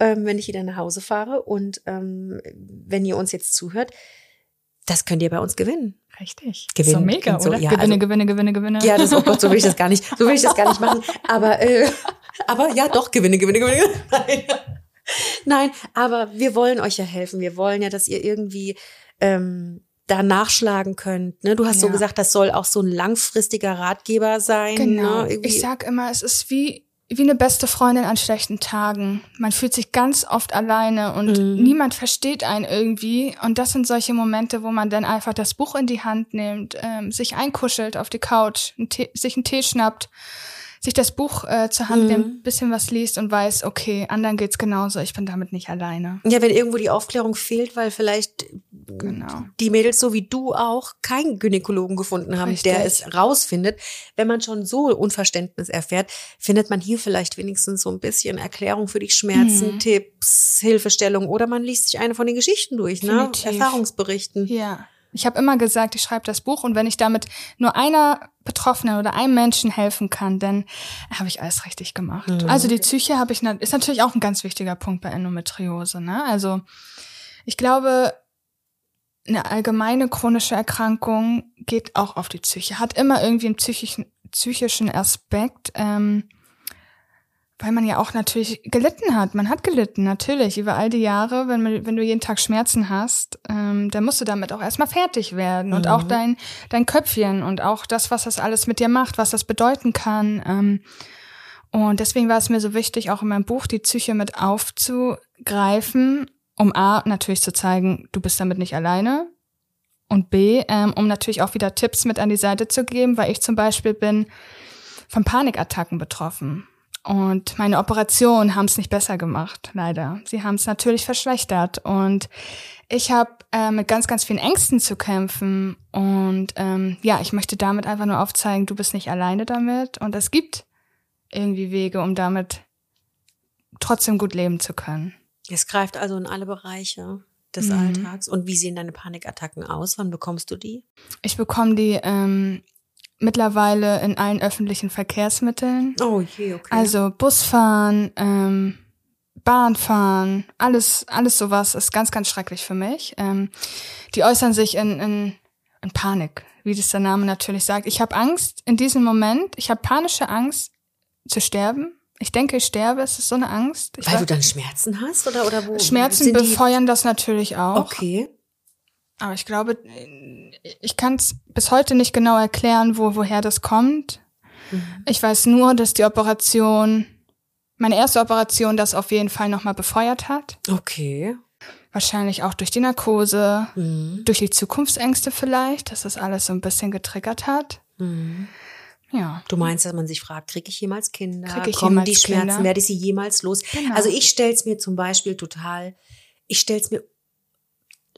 ähm, wenn ich wieder nach Hause fahre. Und ähm, wenn ihr uns jetzt zuhört, das könnt ihr bei uns gewinnen. Richtig. Gewinnen so mega, so- oder? ja, gewinne, also- gewinne, gewinne, gewinne. Ja, das, oh Gott, so will ich das gar nicht, so will ich das gar nicht <laughs> machen. Aber äh, aber ja, doch, Gewinne, Gewinne, Gewinne. <laughs> Nein. Nein, aber wir wollen euch ja helfen. Wir wollen ja, dass ihr irgendwie ähm, da nachschlagen könnt. Ne? Du hast Ja. so gesagt, das soll auch so ein langfristiger Ratgeber sein. Genau. Ne? Ich sag immer, es ist wie wie eine beste Freundin an schlechten Tagen. Man fühlt sich ganz oft alleine und Mhm. niemand versteht einen irgendwie. Und das sind solche Momente, wo man dann einfach das Buch in die Hand nimmt, ähm, sich einkuschelt auf die Couch, einen sich einen Tee schnappt, sich das Buch äh, zur Hand Mhm. nimmt, bisschen was liest und weiß, okay, anderen geht's genauso, ich bin damit nicht alleine. Ja, wenn irgendwo die Aufklärung fehlt, weil vielleicht Genau. die Mädels so wie du auch keinen Gynäkologen gefunden haben, Richtig. der es rausfindet. Wenn man schon so Unverständnis erfährt, findet man hier vielleicht wenigstens so ein bisschen Erklärung für die Schmerzen, Mhm. Tipps, Hilfestellung oder man liest sich eine von den Geschichten durch, ne? Definitiv. Erfahrungsberichten. Ja. Ich habe immer gesagt, ich schreibe das Buch und wenn ich damit nur einer Betroffenen oder einem Menschen helfen kann, dann habe ich alles richtig gemacht. Mhm. Also die Psyche habe ich ist natürlich auch ein ganz wichtiger Punkt bei Endometriose. Ne? Also ich glaube, eine allgemeine chronische Erkrankung geht auch auf die Psyche, hat immer irgendwie einen psychischen, psychischen Aspekt. Ähm, weil man ja auch natürlich gelitten hat. Man hat gelitten, natürlich, über all die Jahre. Wenn, man, wenn du jeden Tag Schmerzen hast, ähm, dann musst du damit auch erstmal fertig werden. Und Mhm. auch dein, dein Köpfchen und auch das, was das alles mit dir macht, was das bedeuten kann. Ähm, und deswegen war es mir so wichtig, auch in meinem Buch die Psyche mit aufzugreifen, um A, natürlich zu zeigen, du bist damit nicht alleine. Und B, ähm, um natürlich auch wieder Tipps mit an die Seite zu geben, weil ich zum Beispiel bin von Panikattacken betroffen. Und meine Operationen haben es nicht besser gemacht, leider. Sie haben es natürlich verschlechtert. Und ich habe äh, mit ganz, ganz vielen Ängsten zu kämpfen. Und ähm, ja, ich möchte damit einfach nur aufzeigen, du bist nicht alleine damit. Und es gibt irgendwie Wege, um damit trotzdem gut leben zu können. Es greift also in alle Bereiche des Mhm. Alltags. Und wie sehen deine Panikattacken aus? Wann bekommst du die? Ich bekomme die ähm, mittlerweile in allen öffentlichen Verkehrsmitteln. Oh je, okay. Also Busfahren, ähm, Bahnfahren, alles, alles sowas ist ganz, ganz schrecklich für mich. Ähm, die äußern sich in, in, in Panik, wie das der Name natürlich sagt. Ich habe Angst in diesem Moment, ich habe panische Angst zu sterben. Ich denke, ich sterbe, es ist so eine Angst. Ich Weil weiß- du dann Schmerzen hast oder oder wo? Schmerzen befeuern das natürlich auch. Okay. Aber ich glaube, ich kann es bis heute nicht genau erklären, wo, woher das kommt. Mhm. Ich weiß nur, dass die Operation, meine erste Operation, das auf jeden Fall nochmal befeuert hat. Okay. Wahrscheinlich auch durch die Narkose, Mhm. durch die Zukunftsängste vielleicht, dass das alles so ein bisschen getriggert hat. Mhm. Ja. Du meinst, dass man sich fragt, kriege ich jemals Kinder? Krieg ich Kommen jemals die Schmerzen? Kinder? Werde ich sie jemals los? Genau. Also ich stell's mir zum Beispiel total, ich stell's mir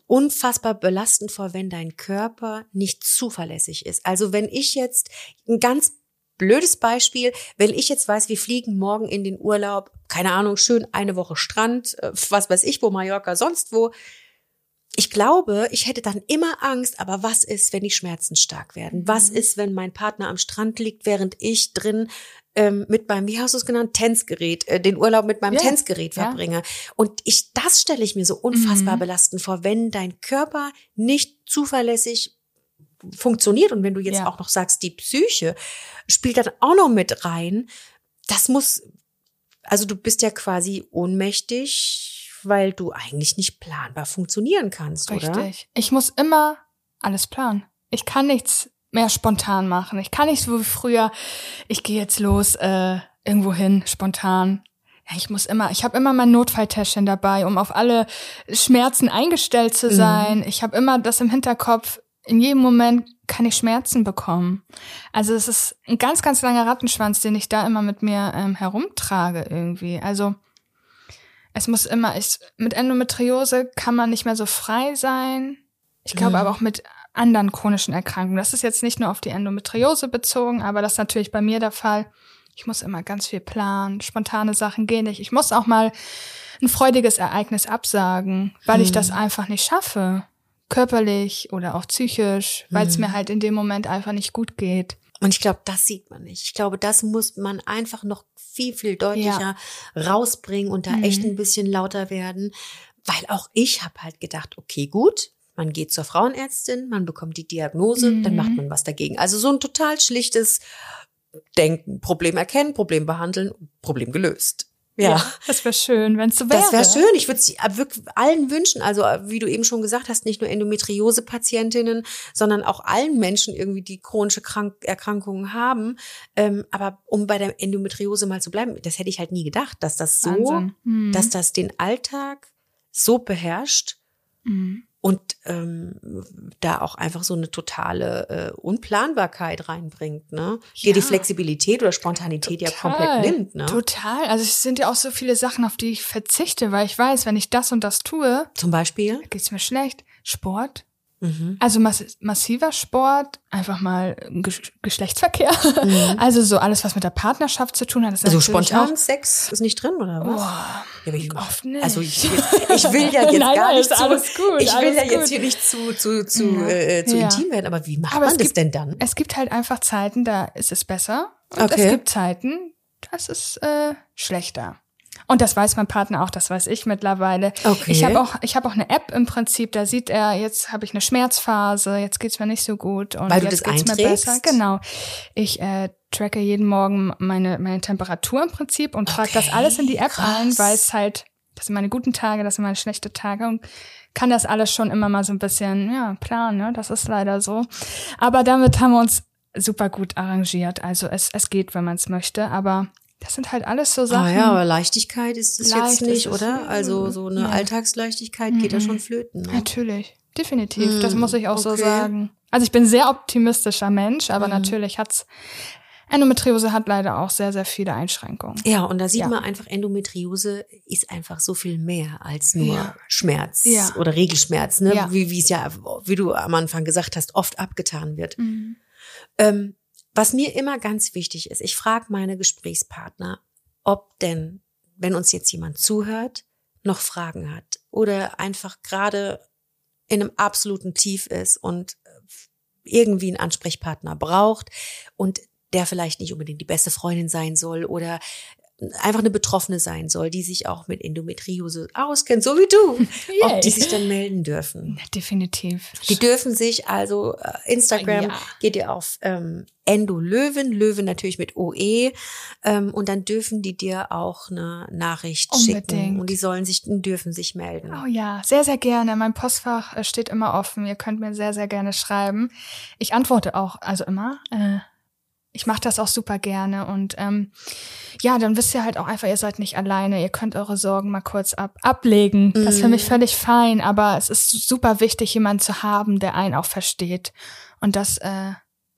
unfassbar belastend vor, wenn dein Körper nicht zuverlässig ist. Also wenn ich jetzt ein ganz blödes Beispiel, wenn ich jetzt weiß, wir fliegen morgen in den Urlaub, keine Ahnung, schön eine Woche Strand, äh, was weiß ich wo, Mallorca, sonst wo. Ich glaube, ich hätte dann immer Angst, aber was ist, wenn die Schmerzen stark werden? Was ist, wenn mein Partner am Strand liegt, während ich drin ähm, mit meinem, wie hast du es genannt, Tänzgerät, äh, den Urlaub mit meinem Ja, Tänzgerät ja. verbringe. Und ich, das stelle ich mir so unfassbar Mhm. belastend vor, wenn dein Körper nicht zuverlässig funktioniert und wenn du jetzt Ja. auch noch sagst, die Psyche spielt dann auch noch mit rein, das muss, also du bist ja quasi ohnmächtig, weil du eigentlich nicht planbar funktionieren kannst, oder? Richtig. Ich muss immer alles planen. Ich kann nichts mehr spontan machen. Ich kann nicht so wie früher, ich gehe jetzt los, äh, irgendwo hin, spontan. Ja, ich muss immer, ich habe immer mein Notfalltäschchen dabei, um auf alle Schmerzen eingestellt zu Mhm. sein. Ich habe immer das im Hinterkopf. In jedem Moment kann ich Schmerzen bekommen. Also es ist ein ganz, ganz langer Rattenschwanz, den ich da immer mit mir ähm, herumtrage irgendwie. Also es muss immer, ich, mit Endometriose kann man nicht mehr so frei sein. Ich glaube Mhm. aber auch mit anderen chronischen Erkrankungen. Das ist jetzt nicht nur auf die Endometriose bezogen, aber das ist natürlich bei mir der Fall. Ich muss immer ganz viel planen, spontane Sachen gehen nicht. Ich muss auch mal ein freudiges Ereignis absagen, weil ich Mhm. das einfach nicht schaffe. Körperlich oder auch psychisch, weil es Mhm. mir halt in dem Moment einfach nicht gut geht. Und ich glaube, das sieht man nicht. Ich glaube, das muss man einfach noch viel, viel deutlicher rausbringen und da Mhm. echt ein bisschen lauter werden. Weil auch ich habe halt gedacht, okay, gut, man geht zur Frauenärztin, man bekommt die Diagnose, dann Mhm. macht man was dagegen. Also so ein total schlichtes, denken, Problem erkennen, Problem behandeln, Problem gelöst. Ja. das wäre schön, wenn es so wäre. Das wäre schön. Ich würde es wirklich allen wünschen. Also wie du eben schon gesagt hast, nicht nur Endometriose-Patientinnen, sondern auch allen Menschen irgendwie, die chronische Krank Erkrankungen haben. Ähm, aber um bei der Endometriose mal zu bleiben, das hätte ich halt nie gedacht, dass das so. Mhm. dass das den Alltag so beherrscht Mhm. Und ähm, da auch einfach so eine totale äh, Unplanbarkeit reinbringt, ne? Dir die Ja. Flexibilität oder Spontanität ja komplett nimmt, ne? Total. Also es sind ja auch so viele Sachen, auf die ich verzichte, weil ich weiß, wenn ich das und das tue, Zum Beispiel. geht's mir schlecht. Sport. Mhm. Also mass massiver Sport, einfach mal Gesch Geschlechtsverkehr. <laughs> Also so alles, was mit der Partnerschaft zu tun hat. Ist Also spontan Sex ist nicht drin, oder was? Boah, Ja, ich, oft nicht. also ich, <laughs> ich will ja jetzt Nein, gar nicht zu, alles gut, ich will ja jetzt gut. hier nicht zu zu zu, Ja. äh, zu Ja. intim werden, aber wie macht Aber man das gibt- denn dann? Es gibt halt einfach Zeiten, da ist es besser. Und Okay. es gibt Zeiten, das ist äh, schlechter. Und das weiß mein Partner auch, das weiß ich mittlerweile. Okay. Ich habe auch, ich habe auch eine App im Prinzip, da sieht er, jetzt habe ich eine Schmerzphase, jetzt geht's mir nicht so gut und Weil du jetzt das geht's mir einträgst? besser. Genau. Ich äh, tracke jeden Morgen meine, meine Temperatur im Prinzip und trage das Okay, alles in die App krass. ein, weil es halt, das sind meine guten Tage, das sind meine schlechte Tage und kann das alles schon immer mal so ein bisschen, ja, planen, ne? Das ist leider so. Aber damit haben wir uns super gut arrangiert. Also es, es geht, wenn man es möchte, aber das sind halt alles so Sachen. Ah ja, aber Leichtigkeit ist es Leicht jetzt nicht, oder? Also so eine Ja. Alltagsleichtigkeit geht ja Mhm. schon flöten. Ne? Natürlich, definitiv. das Hm, muss ich auch so okay. sagen. Also ich bin ein sehr optimistischer Mensch, aber Mhm. natürlich hat's Endometriose hat leider auch sehr, sehr viele Einschränkungen. Ja, und da sieht Ja. man einfach, Endometriose ist einfach so viel mehr als nur Ja. Schmerz Ja. oder Regelschmerz, ne? Wie wie es ja, wie du am Anfang gesagt hast, oft abgetan wird. Ähm, was mir immer ganz wichtig ist, ich frage meine Gesprächspartner, ob denn, wenn uns jetzt jemand zuhört, noch Fragen hat oder einfach gerade in einem absoluten Tief ist und äh, irgendwie einen Ansprechpartner braucht und der vielleicht nicht unbedingt die beste Freundin sein soll oder einfach eine Betroffene sein soll, die sich auch mit Endometriose auskennt, so wie du, <laughs> ob Yay. die sich dann melden dürfen. Definitiv. Die dürfen sich also äh, Instagram Ja. geht ihr auf ähm, Endo Löwen, Löwen natürlich mit OE ähm, und dann dürfen die dir auch eine Nachricht schicken Unbedingt. und die sollen sich dürfen sich melden. Oh ja, sehr, sehr gerne. Mein Postfach äh, steht immer offen. Ihr könnt mir sehr, sehr gerne schreiben. Ich antworte auch, also immer. Äh, ich mache das auch super gerne. Und ähm, ja, dann wisst ihr halt auch einfach, ihr seid nicht alleine. Ihr könnt eure Sorgen mal kurz ab ablegen. Das ist für mich völlig fein, aber es ist super wichtig, jemanden zu haben, der einen auch versteht. Und das, äh,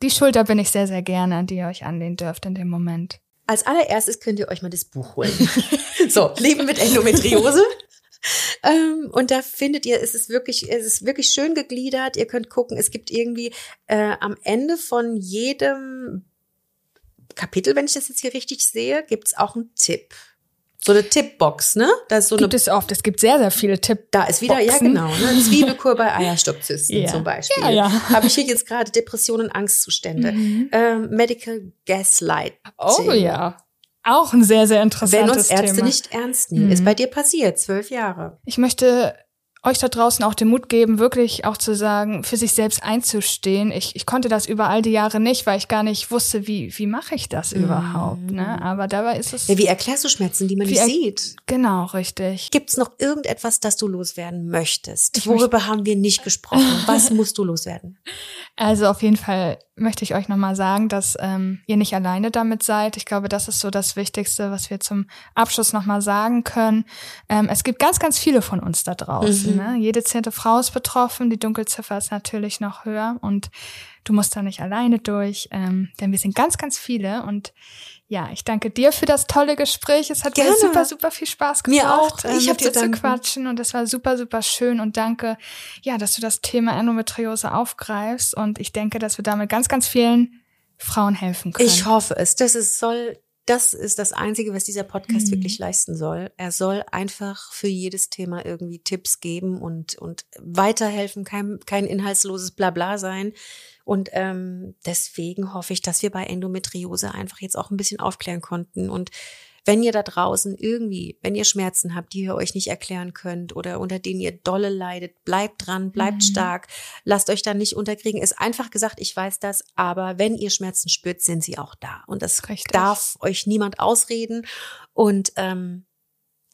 die Schulter bin ich sehr, sehr gerne, an die ihr euch anlehnen dürft in dem Moment. Als allererstes könnt ihr euch mal das Buch holen. <laughs> so, Leben mit Endometriose. <laughs> Ähm, und da findet ihr, es ist wirklich, es ist wirklich schön gegliedert. Ihr könnt gucken, es gibt irgendwie äh, am Ende von jedem Kapitel, wenn ich das jetzt hier richtig sehe, gibt's auch einen Tipp. So eine Tippbox, ne? Da ist so Gibt eine, es oft. Es gibt sehr, sehr viele Tipps. da ist wieder, ja Boxen. genau, ne? Zwiebelkur bei <laughs> Eierstockzysten Ja. zum Beispiel. Ja, ja. Habe ich hier jetzt gerade Depressionen, Angstzustände. Ähm, Medical Gaslight. Oh ja. Auch ein sehr, sehr Wenn interessantes uns Ärzte Thema. nicht ernst nehmen. Mhm. Ist bei dir passiert, zwölf Jahre. Ich möchte euch da draußen auch den Mut geben, wirklich auch zu sagen, für sich selbst einzustehen. Ich, ich konnte das über all die Jahre nicht, weil ich gar nicht wusste, wie, wie mache ich das überhaupt. Ne? Aber dabei ist es Ja, wie erklärst du Schmerzen, die man nicht sieht? genau richtig. Gibt's noch irgendetwas, das du loswerden möchtest? Ich Worüber haben wir nicht gesprochen? Was musst du loswerden? <laughs> Also auf jeden Fall möchte ich euch nochmal sagen, dass ähm, ihr nicht alleine damit seid. Ich glaube, das ist so das Wichtigste, was wir zum Abschluss nochmal sagen können. Ähm, es gibt ganz, ganz viele von uns da draußen. Mhm. Ne? Jede zehnte Frau ist betroffen. Die Dunkelziffer ist natürlich noch höher und du musst da nicht alleine durch, ähm, denn wir sind ganz, ganz viele. Und ja, ich danke dir für das tolle Gespräch. Es hat Gerne. mir super, super viel Spaß gemacht, Mir auch. äh, Ich hab mit dir zu quatschen und es war super, super schön und danke, ja, dass du das Thema Endometriose aufgreifst und ich denke, dass wir damit ganz, ganz vielen Frauen helfen können. Ich hoffe es. Das ist soll, das ist das Einzige, was dieser Podcast Mhm. wirklich leisten soll. Er soll einfach für jedes Thema irgendwie Tipps geben und, und weiterhelfen, kein, kein inhaltsloses Blabla sein. Und ähm, deswegen hoffe ich, dass wir bei Endometriose einfach jetzt auch ein bisschen aufklären konnten und wenn ihr da draußen irgendwie, wenn ihr Schmerzen habt, die ihr euch nicht erklären könnt oder unter denen ihr dolle leidet, bleibt dran, bleibt Mhm. stark, lasst euch da nicht unterkriegen. Ist einfach gesagt, ich weiß das, aber wenn ihr Schmerzen spürt, sind sie auch da. Und das Richtig. darf euch niemand ausreden. Und ähm,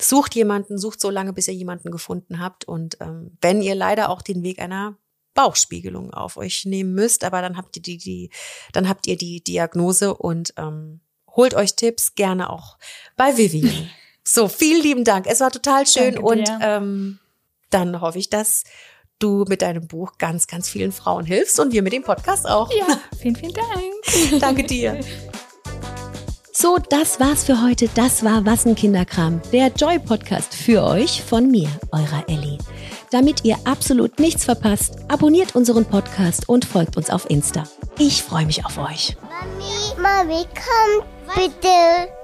sucht jemanden, sucht so lange, bis ihr jemanden gefunden habt. Und ähm, wenn ihr leider auch den Weg einer Bauchspiegelung auf euch nehmen müsst, aber dann habt ihr die, die, dann habt ihr die Diagnose und ähm, holt euch Tipps gerne auch bei Vivian. <laughs> so, vielen lieben Dank. Es war total schön Danke und dir. ähm, dann hoffe ich, dass du mit deinem Buch ganz, ganz vielen Frauen hilfst und wir mit dem Podcast auch. Ja, vielen, vielen Dank. <laughs> Danke dir. <laughs> So, das war's für heute. Das war Wassen Kinderkram, der Joy Podcast für euch von mir, eurer Ellie. Damit ihr absolut nichts verpasst, abonniert unseren Podcast und folgt uns auf Insta. Ich freue mich auf euch. Mami, Mami, komm bitte.